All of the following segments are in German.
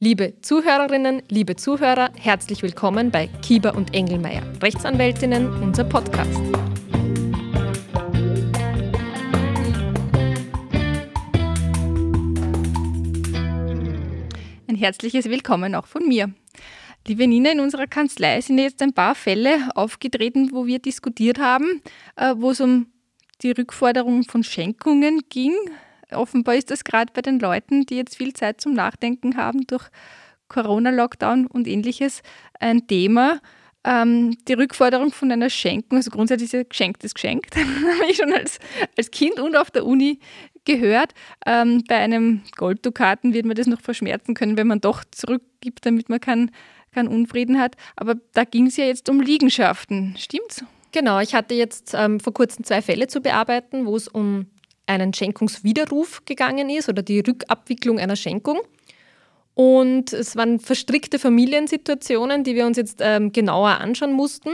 Liebe Zuhörerinnen, liebe Zuhörer, herzlich willkommen bei Kieber und Engelmeier, Rechtsanwältinnen, unser Podcast. Ein herzliches Willkommen auch von mir. Liebe Nina, in unserer Kanzlei sind jetzt ein paar Fälle aufgetreten, wo wir diskutiert haben, äh, wo es um die Rückforderung von Schenkungen ging. Offenbar ist das gerade bei den Leuten, die jetzt viel Zeit zum Nachdenken haben durch Corona-Lockdown und ähnliches, ein Thema. Ähm, die Rückforderung von einer Schenkung, also grundsätzlich ist geschenkt ist geschenkt, habe ich schon als, als Kind und auf der Uni gehört. Ähm, bei einem Golddukaten wird man das noch verschmerzen können, wenn man doch zurückgibt, damit man keinen kein Unfrieden hat. Aber da ging es ja jetzt um Liegenschaften, stimmt's? Genau, ich hatte jetzt ähm, vor kurzem zwei Fälle zu bearbeiten, wo es um einen Schenkungswiderruf gegangen ist oder die Rückabwicklung einer Schenkung. Und es waren verstrickte Familiensituationen, die wir uns jetzt ähm, genauer anschauen mussten.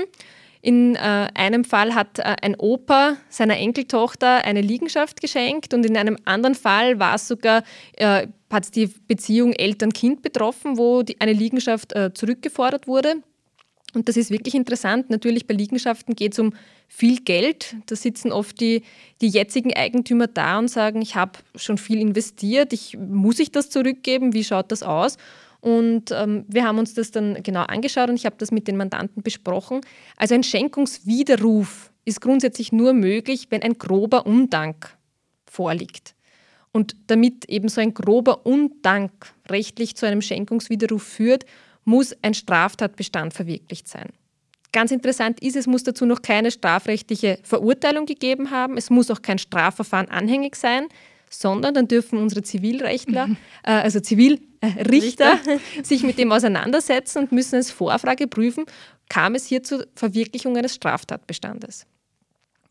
In äh, einem Fall hat äh, ein Opa seiner Enkeltochter eine Liegenschaft geschenkt und in einem anderen Fall war es sogar, äh, hat die Beziehung Eltern-Kind betroffen, wo die, eine Liegenschaft äh, zurückgefordert wurde. Und das ist wirklich interessant. Natürlich bei Liegenschaften geht es um viel Geld. Da sitzen oft die, die jetzigen Eigentümer da und sagen, ich habe schon viel investiert, ich, muss ich das zurückgeben, wie schaut das aus? Und ähm, wir haben uns das dann genau angeschaut und ich habe das mit den Mandanten besprochen. Also ein Schenkungswiderruf ist grundsätzlich nur möglich, wenn ein grober Undank vorliegt. Und damit eben so ein grober Undank rechtlich zu einem Schenkungswiderruf führt, muss ein Straftatbestand verwirklicht sein. Ganz interessant ist, es muss dazu noch keine strafrechtliche Verurteilung gegeben haben. Es muss auch kein Strafverfahren anhängig sein, sondern dann dürfen unsere Zivilrechtler, äh, also Zivilrichter, sich mit dem auseinandersetzen und müssen als Vorfrage prüfen, kam es hier zur Verwirklichung eines Straftatbestandes.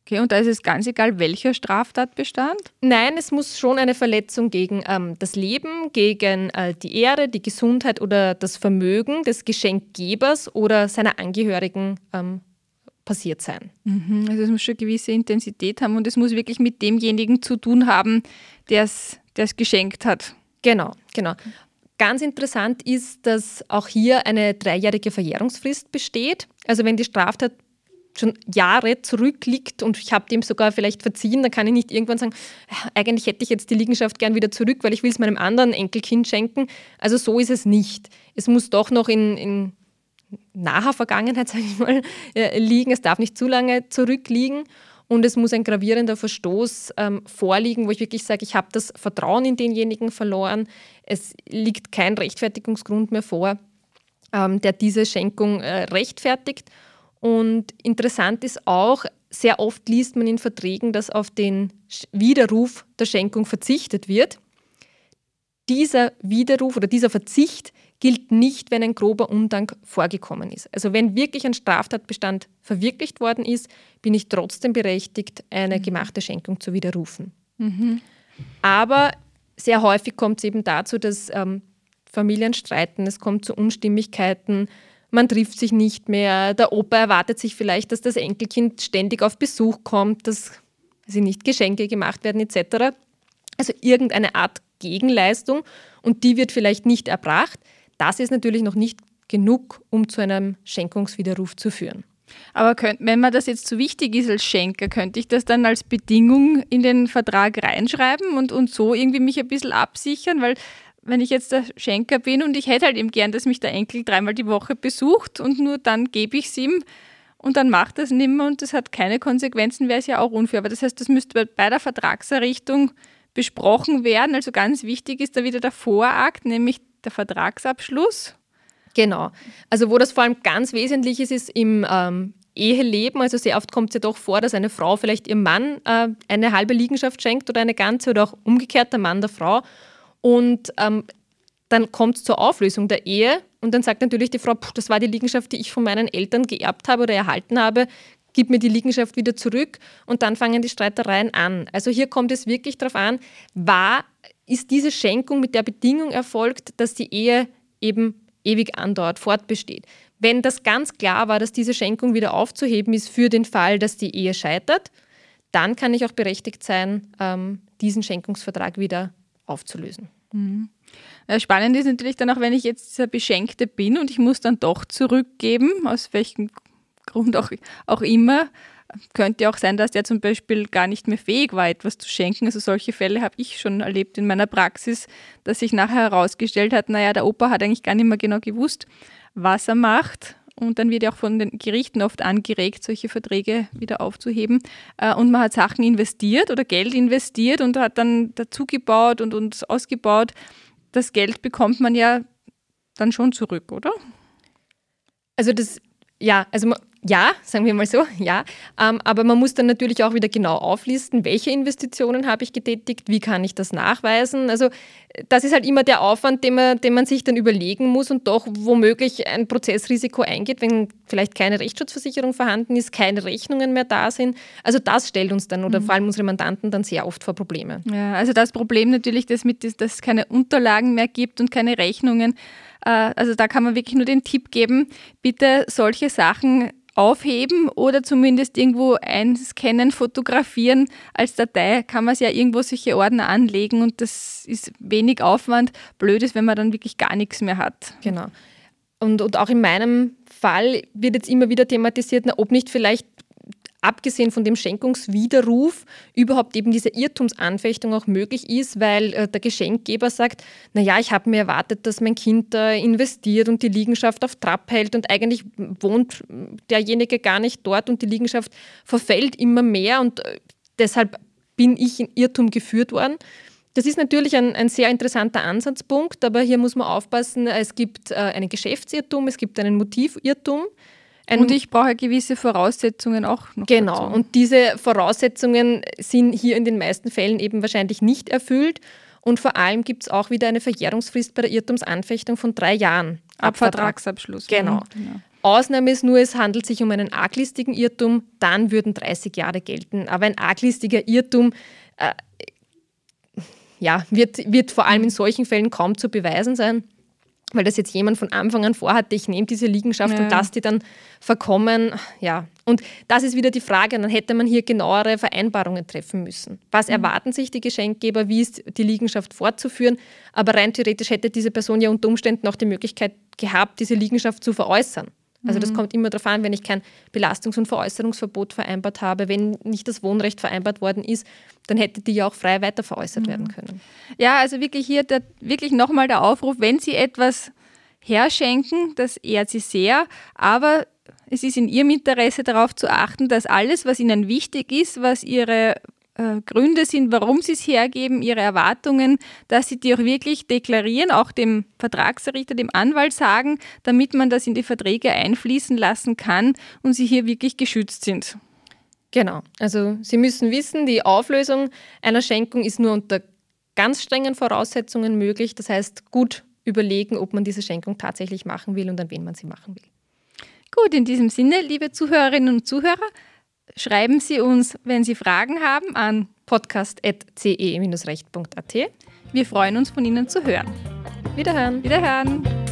Okay, und da ist es ganz egal, welcher Straftatbestand? Nein, es muss schon eine Verletzung gegen ähm, das Leben, gegen äh, die Ehre, die Gesundheit oder das Vermögen des Geschenkgebers oder seiner Angehörigen ähm, passiert sein. Mhm, also es muss schon eine gewisse Intensität haben und es muss wirklich mit demjenigen zu tun haben, der es geschenkt hat. Genau, genau. Ganz interessant ist, dass auch hier eine dreijährige Verjährungsfrist besteht. Also wenn die Straftat schon Jahre zurückliegt und ich habe dem sogar vielleicht verziehen, dann kann ich nicht irgendwann sagen, äh, eigentlich hätte ich jetzt die Liegenschaft gern wieder zurück, weil ich will es meinem anderen Enkelkind schenken. Also so ist es nicht. Es muss doch noch in, in naher Vergangenheit, sage ich mal, äh, liegen. Es darf nicht zu lange zurückliegen und es muss ein gravierender Verstoß ähm, vorliegen, wo ich wirklich sage, ich habe das Vertrauen in denjenigen verloren. Es liegt kein Rechtfertigungsgrund mehr vor, ähm, der diese Schenkung äh, rechtfertigt. Und interessant ist auch, sehr oft liest man in Verträgen, dass auf den Widerruf der Schenkung verzichtet wird. Dieser Widerruf oder dieser Verzicht gilt nicht, wenn ein grober Undank vorgekommen ist. Also wenn wirklich ein Straftatbestand verwirklicht worden ist, bin ich trotzdem berechtigt, eine mhm. gemachte Schenkung zu widerrufen. Mhm. Aber sehr häufig kommt es eben dazu, dass ähm, Familien streiten, es kommt zu Unstimmigkeiten, man trifft sich nicht mehr. Der Opa erwartet sich vielleicht, dass das Enkelkind ständig auf Besuch kommt, dass sie nicht Geschenke gemacht werden etc. Also irgendeine Art Gegenleistung und die wird vielleicht nicht erbracht. Das ist natürlich noch nicht genug, um zu einem Schenkungswiderruf zu führen. Aber könnt, wenn mir das jetzt zu so wichtig ist als Schenker, könnte ich das dann als Bedingung in den Vertrag reinschreiben und, und so irgendwie mich ein bisschen absichern? Weil wenn ich jetzt der Schenker bin und ich hätte halt eben gern, dass mich der Enkel dreimal die Woche besucht und nur dann gebe ich es ihm und dann macht das nimmer und das hat keine Konsequenzen, wäre es ja auch unfair. Aber das heißt, das müsste bei der Vertragserrichtung besprochen werden. Also ganz wichtig ist da wieder der Vorakt, nämlich der Vertragsabschluss. Genau. Also wo das vor allem ganz wesentlich ist, ist im ähm, Eheleben. Also sehr oft kommt es ja doch vor, dass eine Frau vielleicht ihrem Mann äh, eine halbe Liegenschaft schenkt oder eine ganze oder auch umgekehrt der Mann der Frau. Und ähm, dann kommt es zur Auflösung der Ehe und dann sagt natürlich die Frau, das war die Liegenschaft, die ich von meinen Eltern geerbt habe oder erhalten habe, gib mir die Liegenschaft wieder zurück und dann fangen die Streitereien an. Also hier kommt es wirklich darauf an, war, ist diese Schenkung mit der Bedingung erfolgt, dass die Ehe eben ewig andauert, fortbesteht. Wenn das ganz klar war, dass diese Schenkung wieder aufzuheben ist für den Fall, dass die Ehe scheitert, dann kann ich auch berechtigt sein, ähm, diesen Schenkungsvertrag wieder aufzulösen. Mhm. Spannend ist natürlich dann auch, wenn ich jetzt dieser Beschenkte bin und ich muss dann doch zurückgeben, aus welchem Grund auch, auch immer. Könnte auch sein, dass der zum Beispiel gar nicht mehr fähig war, etwas zu schenken. Also solche Fälle habe ich schon erlebt in meiner Praxis, dass sich nachher herausgestellt hat, naja, der Opa hat eigentlich gar nicht mehr genau gewusst, was er macht. Und dann wird ja auch von den Gerichten oft angeregt, solche Verträge wieder aufzuheben. Äh, und man hat Sachen investiert oder Geld investiert und hat dann dazugebaut und, und ausgebaut. Das Geld bekommt man ja dann schon zurück, oder? Also das, ja, also ja, sagen wir mal so, ja. Ähm, aber man muss dann natürlich auch wieder genau auflisten, welche Investitionen habe ich getätigt, wie kann ich das nachweisen. Also das ist halt immer der Aufwand, den man, den man sich dann überlegen muss und doch womöglich ein Prozessrisiko eingeht, wenn vielleicht keine Rechtsschutzversicherung vorhanden ist, keine Rechnungen mehr da sind. Also das stellt uns dann oder mhm. vor allem unsere Mandanten dann sehr oft vor Probleme. Ja, also das Problem natürlich, dass, mit, dass es keine Unterlagen mehr gibt und keine Rechnungen. Äh, also da kann man wirklich nur den Tipp geben, bitte solche Sachen aufheben oder zumindest irgendwo einscannen, fotografieren. Als Datei kann man es ja irgendwo solche Ordner anlegen und das ist wenig Aufwand. Blöd ist, wenn man dann wirklich gar nichts mehr hat. Genau. Und, und auch in meinem Fall wird jetzt immer wieder thematisiert, na, ob nicht vielleicht abgesehen von dem Schenkungswiderruf überhaupt eben diese Irrtumsanfechtung auch möglich ist, weil äh, der Geschenkgeber sagt, naja, ich habe mir erwartet, dass mein Kind äh, investiert und die Liegenschaft auf Trab hält und eigentlich wohnt derjenige gar nicht dort und die Liegenschaft verfällt immer mehr und äh, deshalb bin ich in Irrtum geführt worden. Das ist natürlich ein, ein, sehr interessanter Ansatzpunkt, aber hier muss man aufpassen, es gibt äh, einen Geschäftsirrtum, es gibt einen Motivirrtum. Ein und ich brauche gewisse Voraussetzungen auch noch. Genau, dazu. und diese Voraussetzungen sind hier in den meisten Fällen eben wahrscheinlich nicht erfüllt. Und vor allem gibt es auch wieder eine Verjährungsfrist bei der Irrtumsanfechtung von drei Jahren. Ab Vertragsabschluss. Genau. genau. Ausnahme ist nur, es handelt sich um einen arglistigen Irrtum, dann würden 30 Jahre gelten. Aber ein arglistiger Irrtum äh, ja, wird, wird vor allem in solchen Fällen kaum zu beweisen sein weil das jetzt jemand von Anfang an vorhatte, ich nehme diese Liegenschaft ja. und lasse die dann verkommen. Ja, und das ist wieder die Frage, dann hätte man hier genauere Vereinbarungen treffen müssen. Was mhm. erwarten sich die Geschenkgeber, wie ist die Liegenschaft fortzuführen? Aber rein theoretisch hätte diese Person ja unter Umständen auch die Möglichkeit gehabt, diese Liegenschaft zu veräußern. Also das mhm. kommt immer darauf an, wenn ich kein Belastungs- und Veräußerungsverbot vereinbart habe, wenn nicht das Wohnrecht vereinbart worden ist, dann hätte die ja auch frei weiter veräußert mhm. werden können. Ja, also wirklich hier der, wirklich nochmal der Aufruf, wenn Sie etwas herschenken, das ehrt Sie sehr, aber es ist in Ihrem Interesse darauf zu achten, dass alles, was Ihnen wichtig ist, was Ihre äh, Gründe sind, warum sie es hergeben, ihre Erwartungen, dass sie die auch wirklich deklarieren, auch dem Vertragsrichter, dem Anwalt sagen, damit man das in die Verträge einfließen lassen kann und sie hier wirklich geschützt sind. Genau, also Sie müssen wissen, die Auflösung einer Schenkung ist nur unter ganz strengen Voraussetzungen möglich. Das heißt, gut überlegen, ob man diese Schenkung tatsächlich machen will und an wen man sie machen will. Gut, in diesem Sinne, liebe Zuhörerinnen und Zuhörer, Schreiben Sie uns, wenn Sie Fragen haben, an podcast.ce-recht.at. Wir freuen uns, von Ihnen zu hören. Wiederhören. Wiederhören.